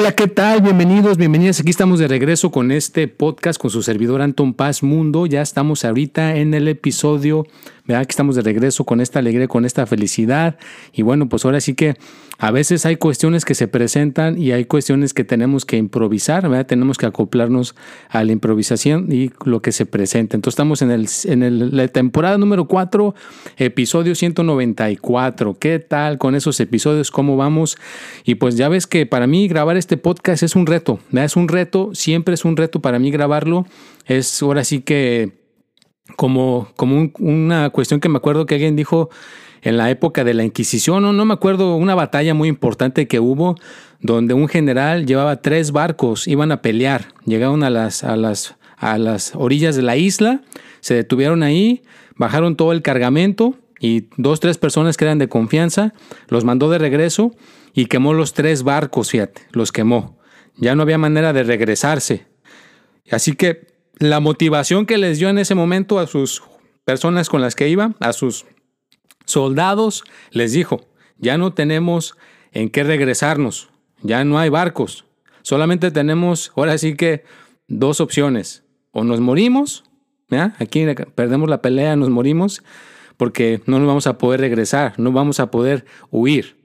Hola, ¿qué tal? Bienvenidos, bienvenidas. Aquí estamos de regreso con este podcast con su servidor Anton Paz Mundo. Ya estamos ahorita en el episodio ¿verdad? Que estamos de regreso con esta alegría, con esta felicidad. Y bueno, pues ahora sí que a veces hay cuestiones que se presentan y hay cuestiones que tenemos que improvisar, ¿verdad? Tenemos que acoplarnos a la improvisación y lo que se presenta. Entonces estamos en, el, en la temporada número 4, episodio 194. ¿Qué tal con esos episodios? ¿Cómo vamos? Y pues ya ves que para mí grabar este podcast es un reto. Es un reto, siempre es un reto para mí grabarlo. Es ahora sí que como, como una cuestión que me acuerdo que alguien dijo en la época de la Inquisición, no, no me acuerdo, una batalla muy importante que hubo donde un general llevaba tres barcos, iban a pelear, llegaron a las, a las, a las orillas de la isla, se detuvieron ahí, bajaron todo el cargamento y dos, tres personas que eran de confianza, los mandó de regreso y quemó los tres barcos, fíjate, los quemó. Ya no había manera de regresarse. Así que la motivación que les dio en ese momento a sus personas con las que iba, a sus soldados, les dijo, ya no tenemos en qué regresarnos, ya no hay barcos, solamente tenemos ahora sí que dos opciones, o nos morimos, aquí perdemos la pelea, nos morimos, porque no nos vamos a poder regresar, no vamos a poder huir,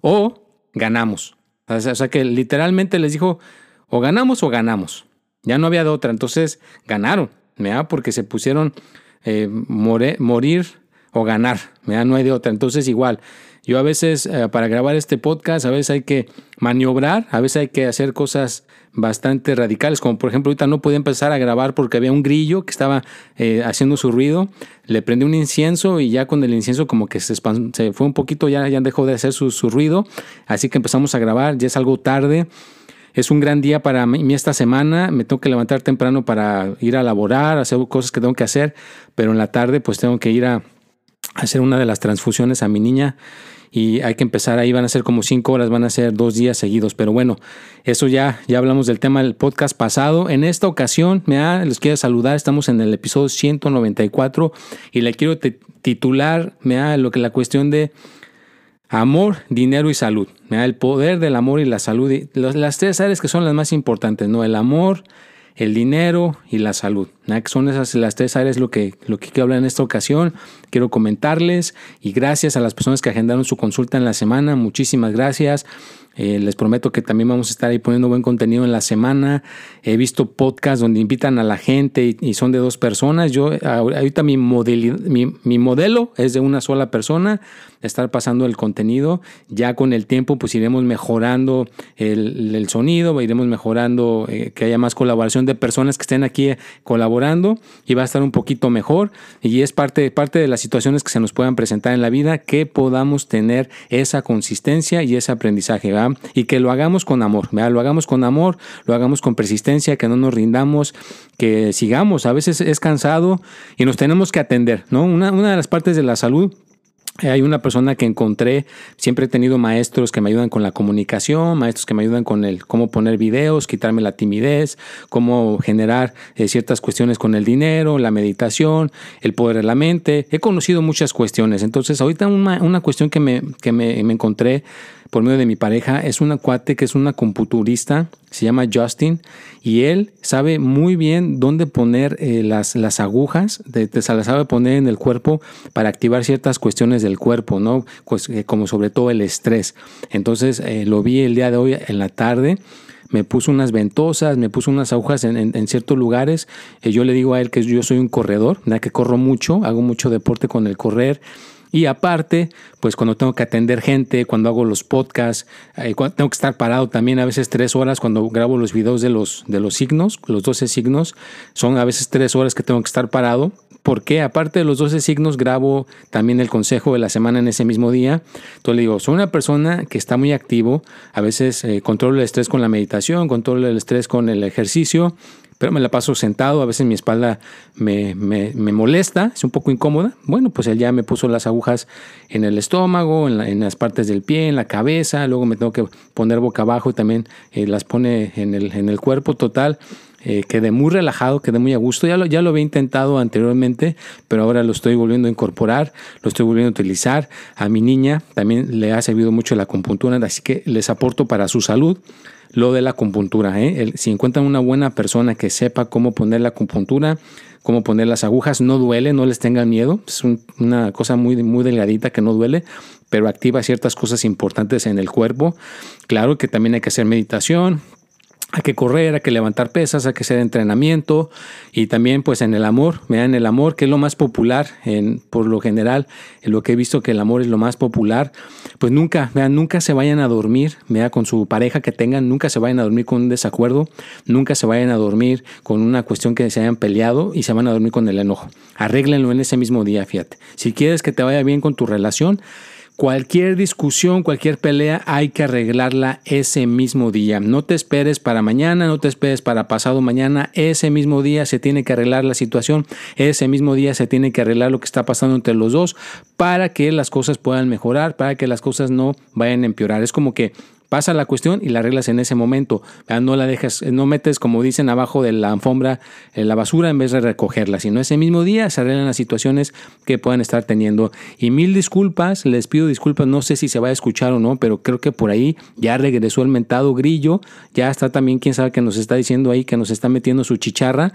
o ganamos. O sea que literalmente les dijo, o ganamos o ganamos. Ya no había de otra. Entonces ganaron, ¿verdad? Porque se pusieron eh, morir o ganar, ¿verdad? No hay de otra. Entonces igual, yo a veces eh, para grabar este podcast, a veces hay que maniobrar, a veces hay que hacer cosas bastante radicales, como por ejemplo ahorita no podía empezar a grabar porque había un grillo que estaba eh, haciendo su ruido, le prendí un incienso y ya con el incienso como que se, se fue un poquito, ya, ya dejó de hacer su, su ruido, así que empezamos a grabar, ya es algo tarde. Es un gran día para mí esta semana. Me tengo que levantar temprano para ir a laborar, hacer cosas que tengo que hacer, pero en la tarde pues tengo que ir a hacer una de las transfusiones a mi niña y hay que empezar ahí, van a ser como cinco horas, van a ser dos días seguidos, pero bueno, eso ya, ya hablamos del tema del podcast pasado. En esta ocasión, me les quiero saludar, estamos en el episodio 194 y le quiero titular, me da lo que la cuestión de Amor, dinero y salud. El poder del amor y la salud. Las tres áreas que son las más importantes, ¿no? El amor, el dinero y la salud. Son esas las tres áreas lo que, lo que quiero hablar en esta ocasión. Quiero comentarles y gracias a las personas que agendaron su consulta en la semana. Muchísimas gracias. Eh, les prometo que también vamos a estar ahí poniendo buen contenido en la semana. He visto podcasts donde invitan a la gente y, son de dos personas. Yo ahorita mi, mi, modelo es de una sola persona, estar pasando el contenido. Ya con el tiempo pues iremos mejorando el, sonido, iremos mejorando eh, que haya más colaboración de personas que estén aquí colaborando y va a estar un poquito mejor. Y es parte, parte de las situaciones que se nos puedan presentar en la vida que podamos tener esa consistencia y ese aprendizaje y que lo hagamos con amor, lo hagamos con amor, lo hagamos con persistencia, que no nos rindamos, que sigamos. A veces es cansado y nos tenemos que atender, ¿no? Una, una de las partes de la salud hay una persona que encontré, siempre he tenido maestros que me ayudan con la comunicación, maestros que me ayudan con el cómo poner videos, quitarme la timidez, cómo generar eh, ciertas cuestiones con el dinero, la meditación, el poder de la mente. He conocido muchas cuestiones. Entonces, ahorita una, una cuestión que, me, que me, me encontré por medio de mi pareja es una cuate que es una computurista, se llama Justin, y él sabe muy bien dónde poner eh, las, las agujas, de, se las sabe poner en el cuerpo para activar ciertas cuestiones del cuerpo, ¿no? Pues, eh, como sobre todo el estrés. Entonces eh, lo vi el día de hoy en la tarde me puso unas ventosas, me puso unas agujas en, ciertos lugares. yo le digo a él que yo soy un corredor, que corro mucho, hago mucho deporte con el correr Y aparte, pues cuando tengo que atender gente, cuando hago los podcasts, eh, tengo que estar parado también a veces tres horas cuando grabo los videos de los, de los signos, los 12 signos, son a veces tres horas que tengo que estar parado. Porque aparte de los 12 signos, grabo también el consejo de la semana en ese mismo día. Entonces le digo, soy una persona que está muy activo, a veces eh, controlo el estrés con la meditación, controlo el estrés con el ejercicio, pero me la paso sentado, a veces mi espalda me, molesta, es un poco incómoda. Bueno, pues él ya me puso las agujas en el estómago, en, las partes del pie, en la cabeza, luego me tengo que poner boca abajo y también eh, las pone en el, en el cuerpo total. Eh, quedé muy relajado, quedé muy a gusto. Ya lo, ya lo había intentado anteriormente, pero ahora lo estoy volviendo a incorporar, lo estoy volviendo a utilizar. A mi niña también le ha servido mucho la acupuntura, así que les aporto para su salud lo de la acupuntura. ¿eh? si encuentran una buena persona que sepa cómo poner la acupuntura, cómo poner las agujas, no duele, no les tengan miedo. Es una cosa muy, muy delgadita que no duele, pero activa ciertas cosas importantes en el cuerpo. Claro que también hay que hacer meditación, hay que correr, hay que levantar pesas, hay que hacer entrenamiento y también pues en el amor, vean el amor que es lo más popular en, por lo general, en lo que he visto que el amor es lo más popular, pues nunca, vean, nunca se vayan a dormir, vean con su pareja que tengan, nunca se vayan a dormir con un desacuerdo, nunca se vayan a dormir con una cuestión que se hayan peleado y se van a dormir con el enojo. Arréglenlo en ese mismo día, fíjate. Si quieres que te vaya bien con tu relación, Cualquier discusión, cualquier pelea hay que arreglarla ese mismo día. No te esperes para mañana, no te esperes para pasado mañana. Ese mismo día se tiene que arreglar la situación. Ese mismo día se tiene que arreglar lo que está pasando entre los dos para que las cosas puedan mejorar, para que las cosas no vayan a empeorar. Es como que pasa la cuestión y la arreglas en ese momento. No la dejas, no metes, como dicen, abajo de la alfombra en la basura en vez de recogerla, sino ese mismo día se arreglan las situaciones que puedan estar teniendo. Y mil disculpas, les pido disculpas, no sé si se va a escuchar o no, pero creo que por ahí ya regresó el mentado grillo, ya está también quién sabe que nos está diciendo ahí que nos está metiendo su chicharra.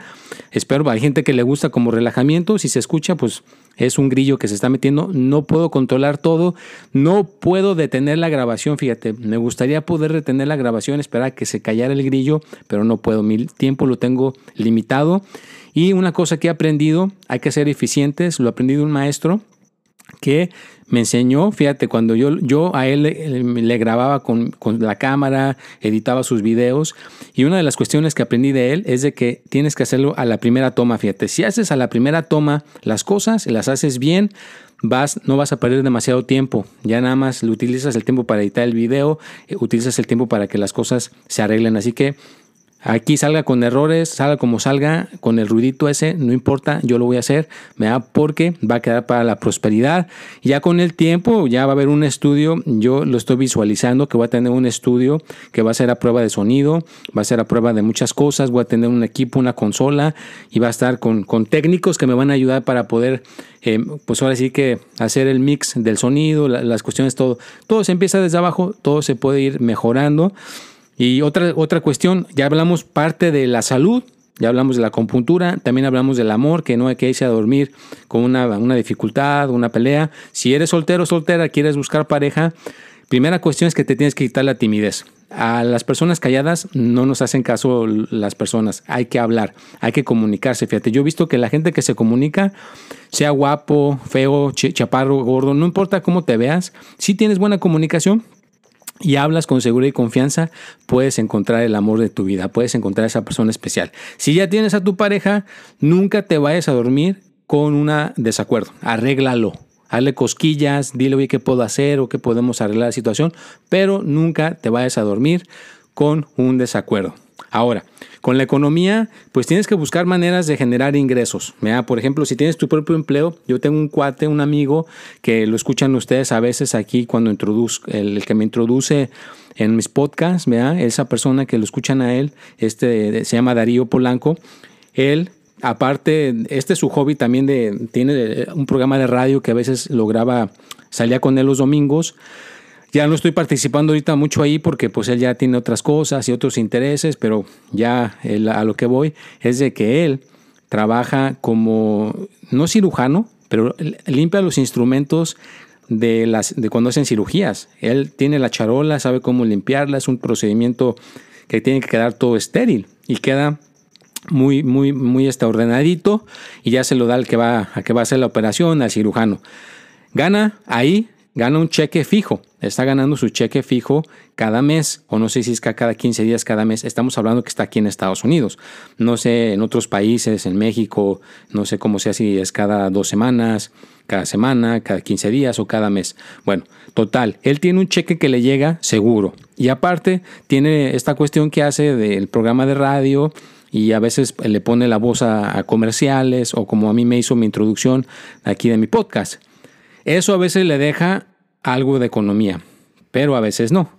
Espero, hay gente que le gusta como relajamiento, si se escucha, pues es un grillo que se está metiendo, no puedo controlar todo, no puedo detener la grabación, fíjate, me gustaría poder detener la grabación, esperar a que se callara el grillo, pero no puedo, mi tiempo lo tengo limitado. Y una cosa que he aprendido, hay que ser eficientes, lo aprendí de un maestro que me enseñó, fíjate, cuando yo, yo a él le, grababa con, la cámara, editaba sus videos, y una de las cuestiones que aprendí de él es de que tienes que hacerlo a la primera toma, fíjate, si haces a la primera toma las cosas, las haces bien, vas, no vas a perder demasiado tiempo, ya nada más utilizas el tiempo para editar el video, eh, utilizas el tiempo para que las cosas se arreglen, así que Aquí salga con errores, salga como salga, con el ruidito ese, no importa, yo lo voy a hacer, da porque va a quedar para la prosperidad. Ya con el tiempo, ya va a haber un estudio, yo lo estoy visualizando, que voy a tener un estudio que va a ser a prueba de sonido, va a ser a prueba de muchas cosas, voy a tener un equipo, una consola y va a estar con, con técnicos que me van a ayudar para poder, eh, pues ahora sí que hacer el mix del sonido, las cuestiones, todo. Todo se empieza desde abajo, todo se puede ir mejorando. Y otra, otra cuestión, ya hablamos parte de la salud, ya hablamos de la acupuntura, también hablamos del amor, que no hay que irse a dormir con una, una dificultad, una pelea. Si eres soltero o soltera, quieres buscar pareja, primera cuestión es que te tienes que quitar la timidez. A las personas calladas no nos hacen caso las personas, hay que hablar, hay que comunicarse. Fíjate, yo he visto que la gente que se comunica, sea guapo, feo, chaparro, gordo, no importa cómo te veas, si tienes buena comunicación, y hablas con seguridad y confianza, puedes encontrar el amor de tu vida, puedes encontrar a esa persona especial. Si ya tienes a tu pareja, nunca te vayas a dormir con un desacuerdo, arréglalo. Hazle cosquillas, dile, oye, qué puedo hacer o qué podemos arreglar la situación, pero nunca te vayas a dormir con un desacuerdo. Ahora, con la economía, pues tienes que buscar maneras de generar ingresos. Por ejemplo, si tienes tu propio empleo, yo tengo un cuate, un amigo, que lo escuchan ustedes a veces aquí cuando introduzco, el, que me introduce en mis podcasts, esa persona que lo escuchan a él, este, se llama Darío Polanco. Él aparte, este es su hobby también de, tiene un programa de radio que a veces lo graba, salía con él los domingos. Ya no estoy participando ahorita mucho ahí porque pues él ya tiene otras cosas y otros intereses, pero ya a lo que voy es de que él trabaja como, no cirujano, pero limpia los instrumentos de, las, de cuando hacen cirugías. Él tiene la charola, sabe cómo limpiarla, es un procedimiento que tiene que quedar todo estéril y queda muy, muy, muy ordenadito y ya se lo da al que va, a que va a hacer la operación, al cirujano. Gana ahí, gana un cheque fijo. Está ganando su cheque fijo cada mes, o no sé si es cada 15 días, cada mes. Estamos hablando que está aquí en Estados Unidos. No sé, en otros países, en México, no sé cómo sea si es cada dos semanas, cada semana, cada 15 días o cada mes. Bueno, total, él tiene un cheque que le llega seguro. Y aparte, tiene esta cuestión que hace del programa de radio y a veces le pone la voz a, comerciales o como a mí me hizo mi introducción aquí de mi podcast. Eso a veces le deja algo de economía, pero a veces no.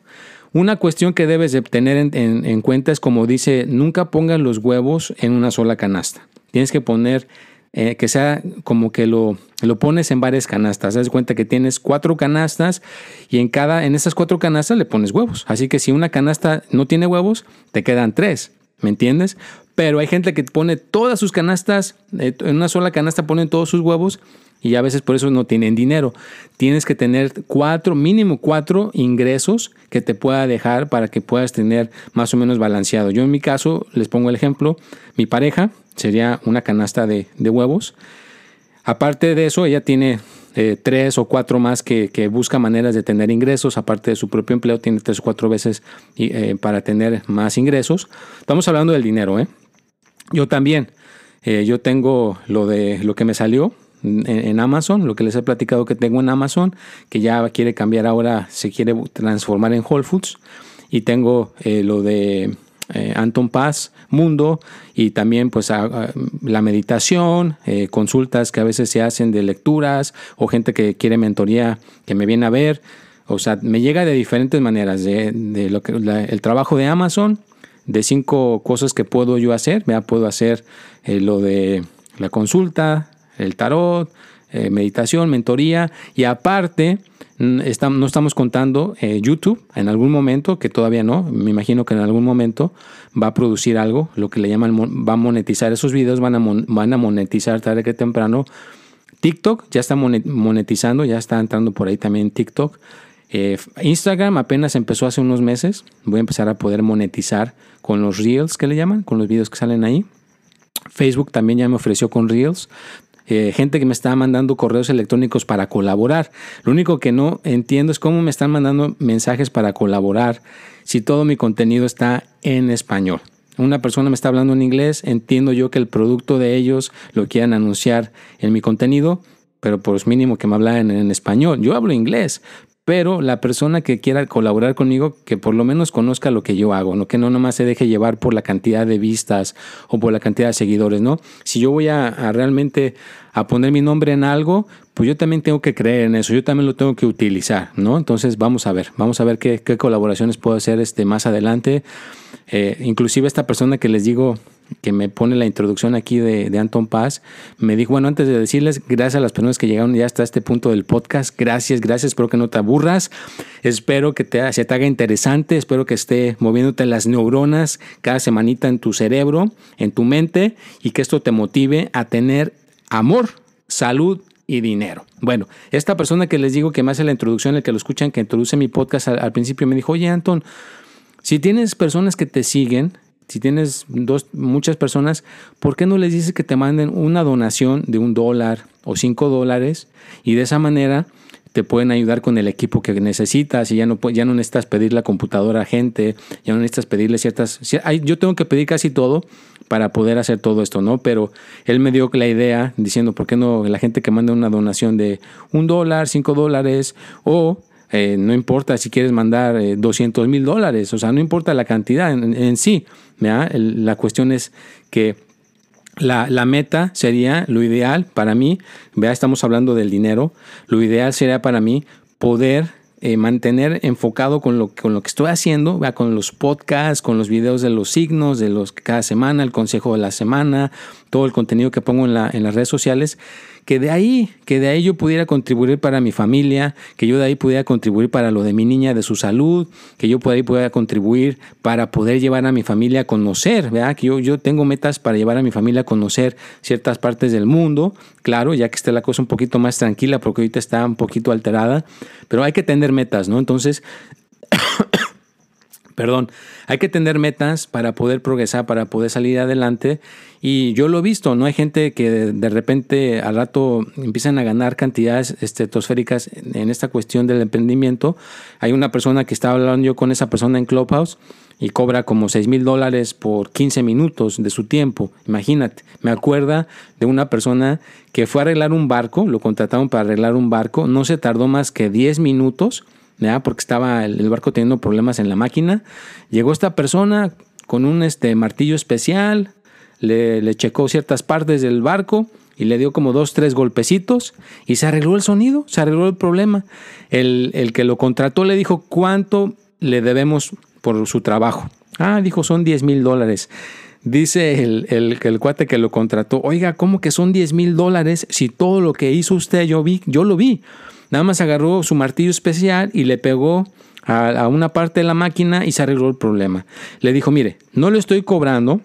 Una cuestión que debes de tener en, cuenta es como dice, nunca pongan los huevos en una sola canasta. Tienes que poner eh, que sea como que lo, lo pones en varias canastas. Das cuenta que tienes cuatro canastas y en cada, en esas cuatro canastas le pones huevos. Así que si una canasta no tiene huevos, te quedan tres. ¿Me entiendes? Pero hay gente que pone todas sus canastas, eh, en una sola canasta ponen todos sus huevos y a veces por eso no tienen dinero. Tienes que tener cuatro, mínimo cuatro ingresos que te pueda dejar para que puedas tener más o menos balanceado. Yo en mi caso, les pongo el ejemplo, mi pareja sería una canasta de, huevos. Aparte de eso, ella tiene eh, tres o cuatro más que, busca maneras de tener ingresos, aparte de su propio empleo, tiene tres o cuatro veces eh, para tener más ingresos. Estamos hablando del dinero, ¿eh? Yo también, eh, yo tengo lo de lo que me salió, en, Amazon, lo que les he platicado que tengo en Amazon, que ya quiere cambiar ahora, se quiere transformar en Whole Foods. Y tengo eh, lo de eh, Anton Paz Mundo y también pues la meditación, eh, consultas que a veces se hacen de lecturas o gente que quiere mentoría que me viene a ver. O sea, me llega de diferentes maneras, de, lo que, el trabajo de Amazon, de cinco cosas que puedo yo hacer. Ya puedo hacer lo de la consulta, el tarot, eh, meditación, mentoría y aparte no estamos contando eh, YouTube en algún momento, que todavía no, me imagino que en algún momento va a producir algo, lo que le llaman, va a monetizar esos videos, van a, van a monetizar tarde que temprano. TikTok ya está monetizando, ya está entrando por ahí también TikTok. Eh, Instagram apenas empezó hace unos meses, voy a empezar a poder monetizar con los reels que le llaman, con los videos que salen ahí. Facebook también ya me ofreció con Reels. Eh, gente que me está mandando correos electrónicos para colaborar. Lo único que no entiendo es cómo me están mandando mensajes para colaborar si todo mi contenido está en español. Una persona me está hablando en inglés, entiendo yo que el producto de ellos lo quieran anunciar en mi contenido, pero por mínimo que me hablen en español. Yo hablo inglés, pero la persona que quiera colaborar conmigo, que por lo menos conozca lo que yo hago, ¿no? que no nomás se deje llevar por la cantidad de vistas o por la cantidad de seguidores, ¿no? Si yo voy a, realmente a poner mi nombre en algo, pues yo también tengo que creer en eso, yo también lo tengo que utilizar, ¿no? Entonces vamos a ver, vamos a ver qué, qué colaboraciones puedo hacer este, más adelante. Eh, inclusive esta persona que les digo que me pone la introducción aquí de, Anton Paz, me dijo, bueno, antes de decirles, gracias a las personas que llegaron ya hasta este punto del podcast, gracias, gracias, espero que no te aburras, espero que te, se te haga interesante, espero que esté moviéndote las neuronas cada semanita en tu cerebro, en tu mente, y que esto te motive a tener amor, salud y dinero. Bueno, esta persona que les digo que me hace la introducción, el que lo escuchan, que introduce mi podcast al, al principio, me dijo, oye, Anton, si tienes personas que te siguen, si tienes dos, muchas personas, ¿por qué no les dices que te manden una donación de un dólar o cinco dólares? Y de esa manera te pueden ayudar con el equipo que necesitas y ya no, ya no necesitas pedir la computadora a gente, ya no necesitas pedirle ciertas... Yo tengo que pedir casi todo para poder hacer todo esto, ¿no? Pero él me dio la idea diciendo, ¿por qué no la gente que manda una donación de un dólar, cinco dólares o eh, no importa si quieres mandar 200 eh, mil dólares, o sea, no importa la cantidad en, sí. la cuestión es que la, meta sería, lo ideal para mí, vea, estamos hablando del dinero, lo ideal sería para mí poder eh, mantener enfocado con lo, con lo que estoy haciendo, vea, con los podcasts, con los videos de los signos, de los cada semana, el consejo de la semana, todo el contenido que pongo en, la, en las redes sociales que de ahí, que de ahí yo pudiera contribuir para mi familia, que yo de ahí pudiera contribuir para lo de mi niña, de su salud, que yo de ahí pudiera contribuir para poder llevar a mi familia a conocer, ¿verdad? Que yo, yo tengo metas para llevar a mi familia a conocer ciertas partes del mundo, claro, ya que esté la cosa un poquito más tranquila, porque ahorita está un poquito alterada, pero hay que tener metas, ¿no? Entonces, perdón, hay que tener metas para poder progresar, para poder salir adelante. Y yo lo he visto, ¿no? Hay gente que de, repente al rato empiezan a ganar cantidades estratosféricas en esta cuestión del emprendimiento. Hay una persona que estaba hablando yo con esa persona en Clubhouse y cobra como 6 mil dólares por 15 minutos de su tiempo. Imagínate, me acuerda de una persona que fue a arreglar un barco, lo contrataron para arreglar un barco, no se tardó más que 10 minutos porque estaba el, barco teniendo problemas en la máquina. Llegó esta persona con un este, martillo especial, le, checó ciertas partes del barco y le dio como dos, tres golpecitos y se arregló el sonido, se arregló el problema. El, que lo contrató le dijo cuánto le debemos por su trabajo. Ah, dijo, son 10 mil dólares. Dice el, el, el, cuate que lo contrató, oiga, ¿cómo que son 10 mil dólares si todo lo que hizo usted yo vi, yo lo vi? Nada más agarró su martillo especial y le pegó a, una parte de la máquina y se arregló el problema. Le dijo, mire, no le estoy cobrando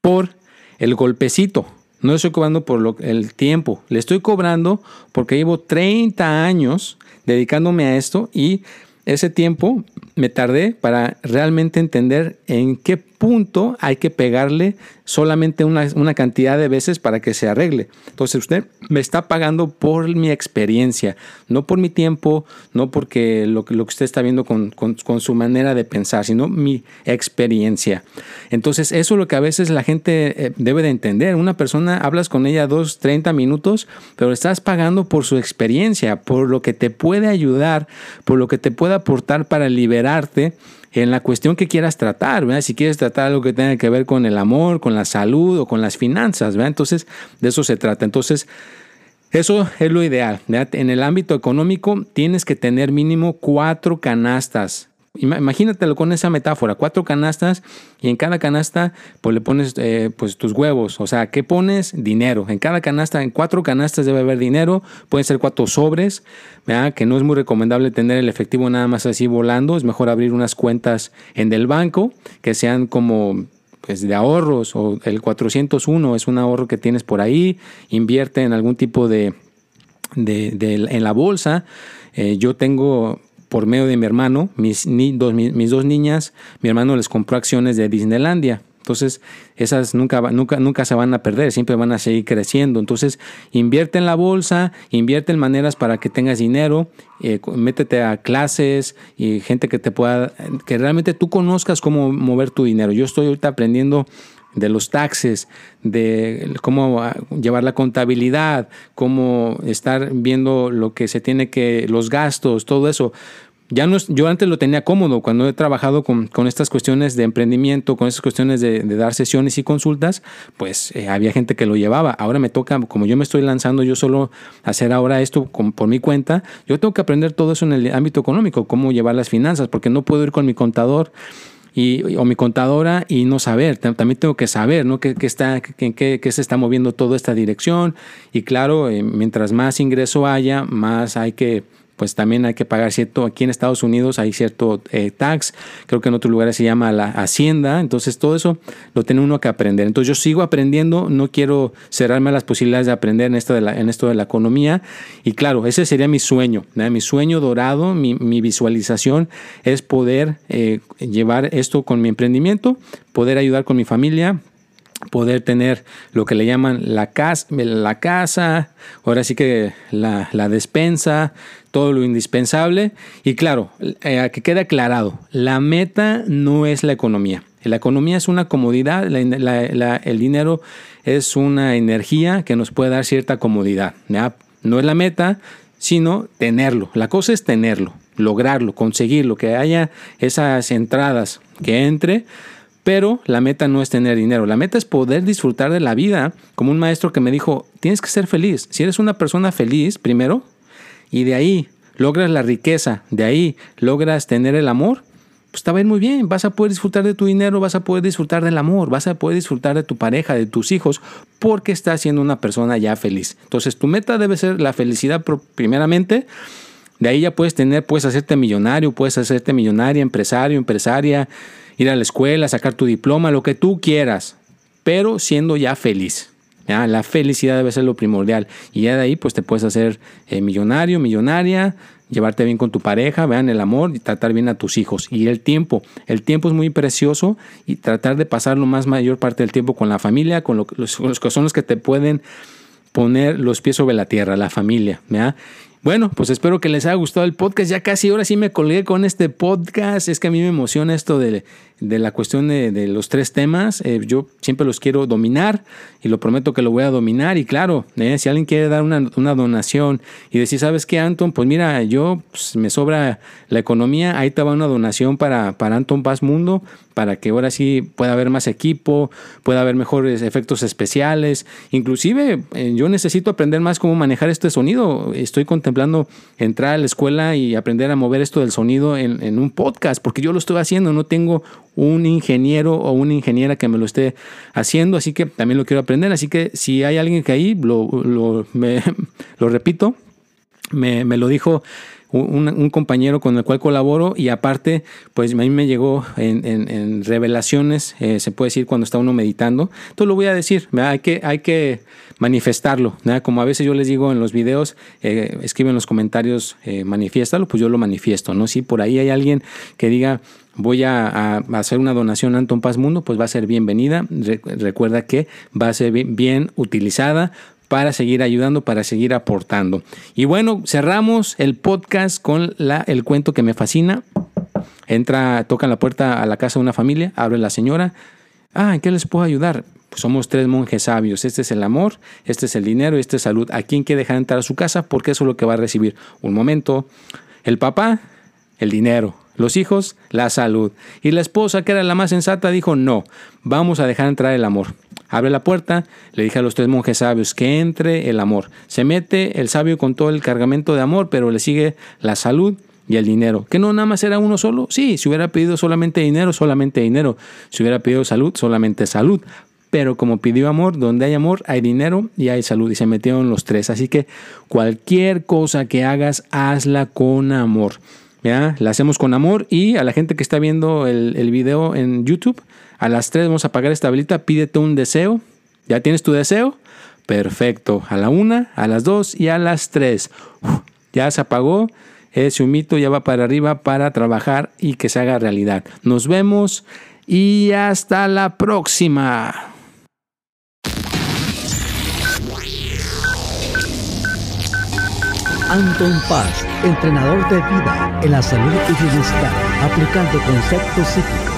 por el golpecito, no le estoy cobrando por el tiempo, le estoy cobrando porque llevo 30 años dedicándome a esto y ese tiempo me tardé para realmente entender en qué punto hay que pegarle solamente una, cantidad de veces para que se arregle. Entonces usted me está pagando por mi experiencia, no por mi tiempo, no porque lo, lo que usted está viendo con, su manera de pensar, sino mi experiencia. Entonces eso es lo que a veces la gente eh, debe de entender. Una persona, hablas con ella dos, 30 minutos, pero estás pagando por su experiencia, por lo que te puede ayudar, por lo que te puede aportar para liberarte en la cuestión que quieras tratar. Si quieres tratar algo que tenga que ver con el amor, con la salud o con las finanzas, ¿verdad? Entonces, de eso se trata. Entonces, eso es lo ideal. En el ámbito económico tienes que tener mínimo cuatro canastas Imagínatelo con esa metáfora, cuatro canastas y en cada canasta pues le pones eh, pues tus huevos, o sea, ¿qué pones? Dinero. En cada canasta, en cuatro canastas debe haber dinero, pueden ser cuatro sobres, ¿verdad? que no es muy recomendable tener el efectivo nada más así volando, es mejor abrir unas cuentas en el banco que sean como pues de ahorros o el 401 es un ahorro que tienes por ahí, invierte en algún tipo de, de, en la bolsa. Eh, yo tengo por medio de mi hermano, mis, dos, mis, dos niñas, mi hermano les compró acciones de Disneylandia. Entonces, esas nunca, nunca, nunca se van a perder, siempre van a seguir creciendo. Entonces, invierte en la bolsa, invierte en maneras para que tengas dinero, eh, métete a clases y gente que te pueda, que realmente tú conozcas cómo mover tu dinero. Yo estoy ahorita aprendiendo de los taxes, de cómo llevar la contabilidad, cómo estar viendo lo que se tiene que, los gastos, todo eso. Ya no yo antes lo tenía cómodo cuando he trabajado con, estas cuestiones de emprendimiento, con esas cuestiones de, dar sesiones y consultas, pues eh, había gente que lo llevaba. Ahora me toca, como yo me estoy lanzando yo solo hacer ahora esto por mi cuenta, yo tengo que aprender todo eso en el ámbito económico, cómo llevar las finanzas, porque no puedo ir con mi contador y, o mi contadora y no saber. También tengo que saber ¿no? qué, está, qué, qué, se está moviendo toda esta dirección. Y claro, eh, mientras más ingreso haya, más hay que pues también hay que pagar cierto, aquí en Estados Unidos hay cierto eh, tax, creo que en otros lugares se llama la hacienda, entonces todo eso lo tiene uno que aprender. Entonces yo sigo aprendiendo, no quiero cerrarme a las posibilidades de aprender en esto de la, en esto de la economía y claro, ese sería mi sueño, mi sueño dorado, mi, visualización es poder eh, llevar esto con mi emprendimiento, poder ayudar con mi familia, poder tener lo que le llaman la casa, la casa ahora sí que la, la despensa, todo lo indispensable. Y claro, eh, que quede aclarado, la meta no es la economía. La economía es una comodidad, el dinero es una energía que nos puede dar cierta comodidad. No es la meta, sino tenerlo. La cosa es tenerlo, lograrlo, conseguirlo, que haya esas entradas que entre pero la meta no es tener dinero, la meta es poder disfrutar de la vida, como un maestro que me dijo, tienes que ser feliz. Si eres una persona feliz, primero, y de ahí logras la riqueza, de ahí logras tener el amor, pues te va a ir muy bien, vas a poder disfrutar de tu dinero, vas a poder disfrutar del amor, vas a poder disfrutar de tu pareja, de tus hijos, porque estás siendo una persona ya feliz. Entonces tu meta debe ser la felicidad primeramente, de ahí ya puedes tener, puedes hacerte millonario, puedes hacerte millonaria, empresario, empresaria, ir a la escuela, sacar tu diploma, lo que tú quieras, pero siendo ya feliz. La felicidad debe ser lo primordial. Y ya de ahí, pues te puedes hacer eh, millonario, millonaria, llevarte bien con tu pareja, vean el amor y tratar bien a tus hijos. Y el tiempo, el tiempo es muy precioso y tratar de pasar lo más mayor parte del tiempo con la familia, con los, los que son los que te pueden poner los pies sobre la tierra, la familia. ¿ya? Bueno, pues espero que les haya gustado el podcast. Ya casi ahora sí me colgué con este podcast. Es que a mí me emociona esto de, de la cuestión de, los tres temas. Eh, yo siempre los quiero dominar y lo prometo que lo voy a dominar. Y claro, eh, si alguien quiere dar una, donación y decir, ¿sabes qué, Anton? Pues mira, yo pues, me sobra la economía. Ahí te va una donación para, para Anton Paz Mundo para que ahora sí pueda haber más equipo, pueda haber mejores efectos especiales. Inclusive eh, yo necesito aprender más cómo manejar este sonido. Estoy contemplando entrar a la escuela y aprender a mover esto del sonido en, en un podcast, porque yo lo estoy haciendo, no tengo un ingeniero o una ingeniera que me lo esté haciendo, así que también lo quiero aprender. Así que si hay alguien que ahí, lo, repito, me lo dijo un, compañero con el cual colaboro y aparte, pues a mí me llegó en, revelaciones, eh, se puede decir cuando está uno meditando. Entonces lo voy a decir, hay que, hay que manifestarlo. Como a veces yo les digo en los videos, eh, escriben en los comentarios, eh, manifiéstalo, pues yo lo manifiesto. ¿no? Si por ahí hay alguien que diga, voy a, hacer una donación a Anton Paz Mundo, pues va a ser bienvenida. recuerda que va a ser bien utilizada para seguir ayudando, para seguir aportando. Y bueno, cerramos el podcast con la, el cuento que me fascina. Entra, toca la puerta a la casa de una familia, abre la señora. Ah, ¿en qué les puedo ayudar? Pues somos tres monjes sabios. Este es el amor, este es el dinero este es salud. ¿A quién quiere dejar entrar a su casa? Porque eso es lo que va a recibir. Un momento. El papá, el dinero. Los hijos, la salud. Y la esposa, que era la más sensata, dijo, no, vamos a dejar entrar el amor. Abre la puerta, le dije a los tres monjes sabios que entre el amor. Se mete el sabio con todo el cargamento de amor, pero le sigue la salud y el dinero. ¿Que no nada más era uno solo? Sí, si hubiera pedido solamente dinero, solamente dinero. Si hubiera pedido salud, solamente salud. Pero como pidió amor, donde hay amor, hay dinero y hay salud. Y se metieron los tres. Así que cualquier cosa que hagas, hazla con amor. ¿Ya? La hacemos con amor. Y a la gente que está viendo el, el video en YouTube, a las 3 vamos a apagar esta velita, pídete un deseo. ¿Ya tienes tu deseo? Perfecto. A la 1, a las 2 y a las 3. ya se apagó. Ese humito ya va para arriba para trabajar y que se haga realidad. Nos vemos y hasta la próxima. Anton Paz, entrenador de vida en la salud y bienestar, aplicando conceptos psíquicos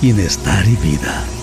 bienestar y vida.